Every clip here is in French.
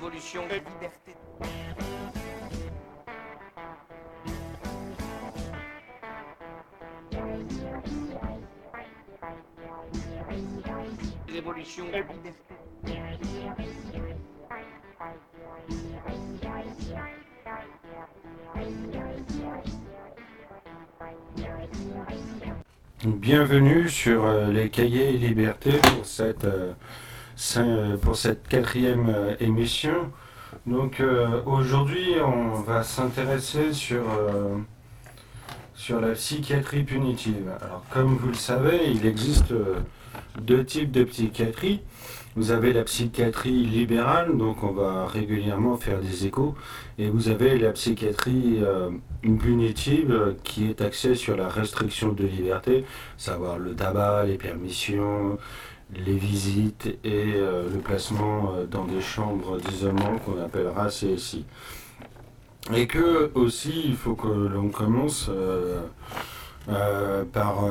révolution et liberté. Révolution et liberté. Bienvenue sur euh, les cahiers Liberté pour cette, euh, pour cette quatrième euh, émission. Donc euh, aujourd'hui on va s'intéresser sur, euh, la psychiatrie punitive. Alors comme vous le savez, il existe euh, deux types de psychiatrie. Vous avez la psychiatrie libérale, donc on va régulièrement faire des échos, et vous avez la psychiatrie euh, punitive euh, qui est axée sur la restriction de liberté, savoir le tabac, les permissions, les visites et euh, le placement euh, dans des chambres d'isolement qu'on appellera CSI. Et que aussi, il faut que l'on commence euh, par,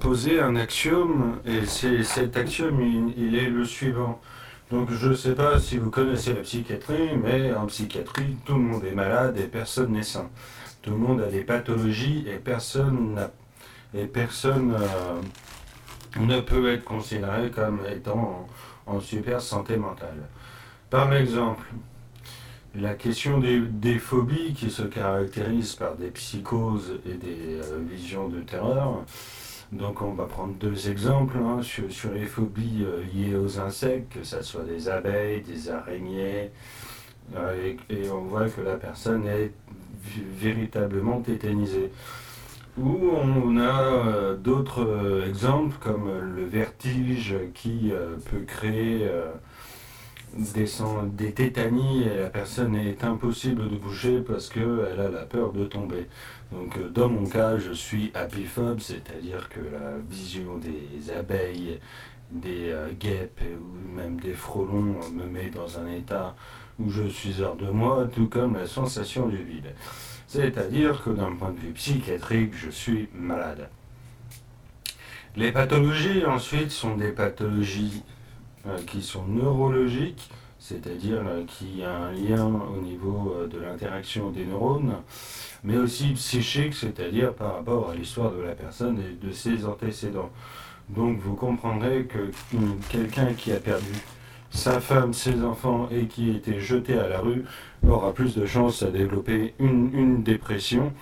poser un axiome, et cet axiome, il est le suivant. Donc je ne sais pas si vous connaissez la psychiatrie, mais en psychiatrie, tout le monde est malade et personne n'est sain. Tout le monde a des pathologies et personne n'a et personne euh, ne peut être considéré comme étant en, super santé mentale. Par exemple, la question des, phobies qui se caractérisent par des psychoses et des euh, visions de terreur. Donc on va prendre deux exemples hein, sur, les phobies euh, liées aux insectes, que ce soit des abeilles, des araignées, et, on voit que la personne est véritablement tétanisée. Ou on a euh, d'autres euh, exemples comme euh, le vertige qui peut créer des, des tétanies et la personne est impossible de bouger parce qu'elle a la peur de tomber. Donc dans mon cas, je suis apiphobe, c'est-à-dire que la vision des abeilles, des euh, guêpes ou même des frelons euh, me met dans un état où je suis hors de moi, tout comme la sensation du vide. C'est-à-dire que d'un point de vue psychiatrique, je suis malade. Les pathologies ensuite sont des pathologies euh, qui sont neurologiques, c'est-à-dire euh, qui a un lien au niveau de l'interaction des neurones, mais aussi psychiques, c'est-à-dire par rapport à l'histoire de la personne et de ses antécédents. Donc vous comprendrez que euh, quelqu'un qui a perdu sa femme, ses enfants et qui a été jeté à la rue aura plus de chances à développer une, une dépression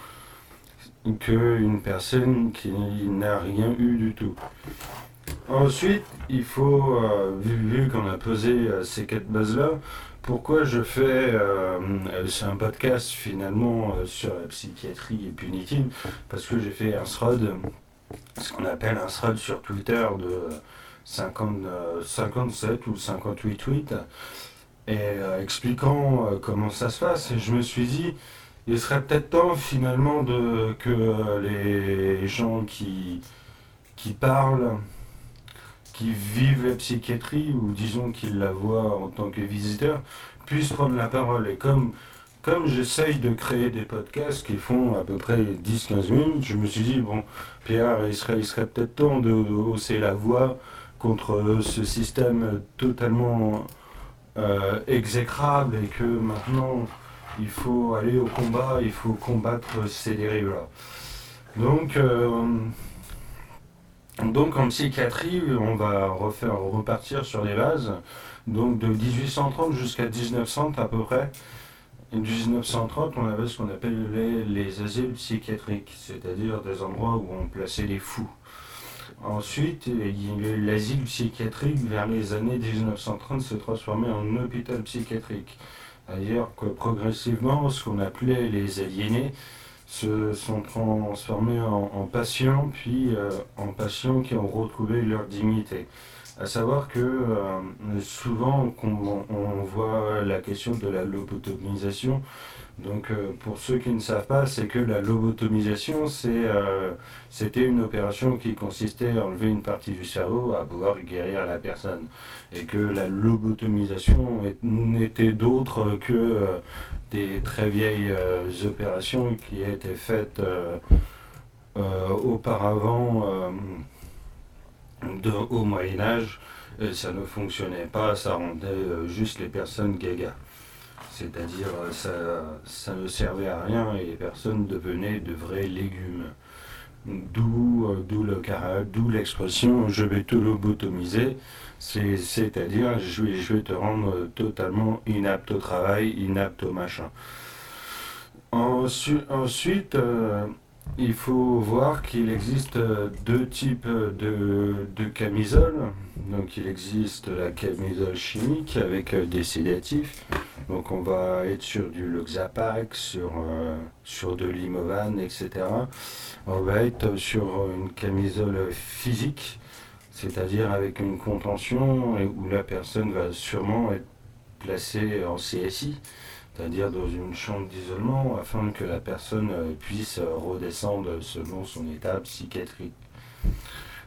qu'une personne qui n'a rien eu du tout. Ensuite, il faut, euh, vu, vu qu'on a posé euh, ces quatre bases-là, pourquoi je fais, euh, euh, c'est un podcast finalement sur la psychiatrie punitive, parce que j'ai fait un thread, ce qu'on appelle un thread sur Twitter de 50, euh, 57 ou 58 tweets, et euh, expliquant euh, comment ça se passe. Et je me suis dit, il serait peut-être temps finalement de, que euh, les gens qui, qui parlent, qui vivent la psychiatrie, ou disons qu'ils la voient en tant que visiteurs, puissent prendre la parole. Et comme, comme j'essaye de créer des podcasts qui font à peu près 10-15 minutes, je me suis dit, bon, Pierre, il serait, peut-être temps de, hausser la voix contre ce système totalement euh, exécrable et que maintenant il faut aller au combat, il faut combattre ces dérives-là. Donc, euh, donc en psychiatrie, on va refaire, repartir sur les bases. Donc de 1830 jusqu'à 1930 à peu près. Et 1930, on avait ce qu'on appelait les asiles psychiatriques, c'est-à-dire des endroits où on plaçait les fous. Ensuite, l'asile psychiatrique vers les années 1930 s'est transformé en hôpital psychiatrique. C'est-à-dire que progressivement, ce qu'on appelait les aliénés se sont transformés en, en patients, puis euh, en patients qui ont retrouvé leur dignité. À savoir que euh, souvent, on, voit la question de la lobotomisation. Donc, euh, pour ceux qui ne savent pas, c'est que la lobotomisation, euh, c'était une opération qui consistait à enlever une partie du cerveau, à pouvoir guérir la personne. Et que la lobotomisation n'était d'autre que des très vieilles opérations qui étaient faites auparavant. De, au Moyen Âge, euh, ça ne fonctionnait pas, ça rendait euh, juste les personnes gaga. C'est-à-dire, euh, ça, ne servait à rien et les personnes devenaient de vrais légumes. D'où le d'où l'expression je vais te lobotomiser, c'est- c'est-à-dire je vais, je vais te rendre totalement inapte au travail, inapte au machin. Ensu- ensuite, il faut voir qu'il existe euh, deux types de, de camisoles. Donc il existe la camisole chimique avec euh, des sédatifs. Donc on va être sur du Loxapac, sur, euh, sur de l'Imovan, etc. On va être sur une camisole physique, c'est-à-dire avec une contention où la personne va sûrement être placée en CSI, c'est-à-dire dans une chambre d'isolement, afin que la personne euh, puisse euh, redescendre selon son état psychiatrique.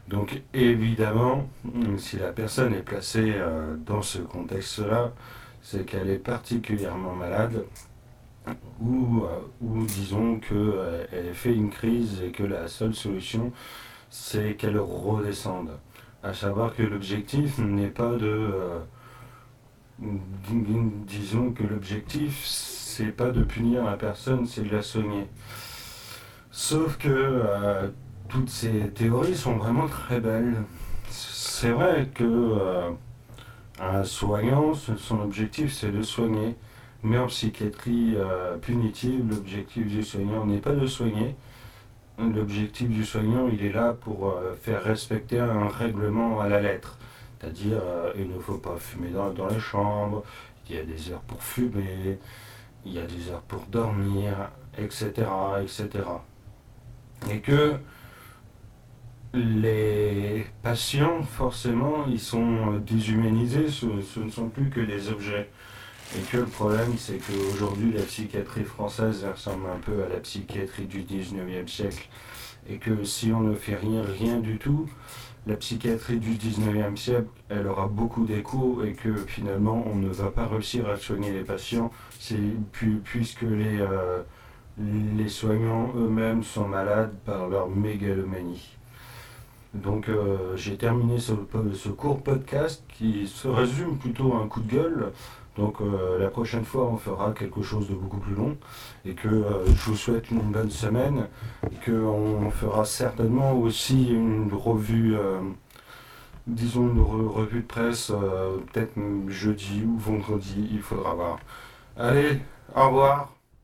Donc évidemment, si la personne est placée euh, dans ce contexte-là, c'est qu'elle est particulièrement malade ou, euh, ou disons qu'elle fait une crise et que la seule solution, c'est qu'elle redescende. À savoir que l'objectif n'est pas de... dis- disons que l'objectif, c'est pas de punir la personne, c'est de la soigner. Sauf que euh, toutes ces théories sont vraiment très belles. C'est vrai que euh, un soignant, son objectif, c'est de soigner. Mais en psychiatrie euh, punitive, l'objectif du soignant n'est pas de soigner. L'objectif du soignant, il est là pour faire respecter un règlement à la lettre. C'est-à-dire, euh, il ne faut pas fumer dans, dans les chambres, il y a des heures pour fumer, il y a des heures pour dormir, etc. etc. Et que les patients, forcément, ils sont déshumanisés, ce, ce ne sont plus que des objets. Et que le problème, c'est qu'aujourd'hui, la psychiatrie française ressemble un peu à la psychiatrie du 19e siècle. Et que si on ne fait rien, rien du tout, la psychiatrie du 19e siècle, elle aura beaucoup d'écho et que finalement, on ne va pas réussir à soigner les patients puisque les, euh, les soignants eux-mêmes sont malades par leur mégalomanie. Donc euh, j'ai terminé ce, ce court podcast qui se résume plutôt à un coup de gueule. Donc euh, la prochaine fois on fera quelque chose de beaucoup plus long et que euh, je vous souhaite une bonne semaine et qu'on fera certainement aussi une revue, euh, disons une re- revue de presse euh, peut-être jeudi ou vendredi, il faudra voir. Allez, au revoir.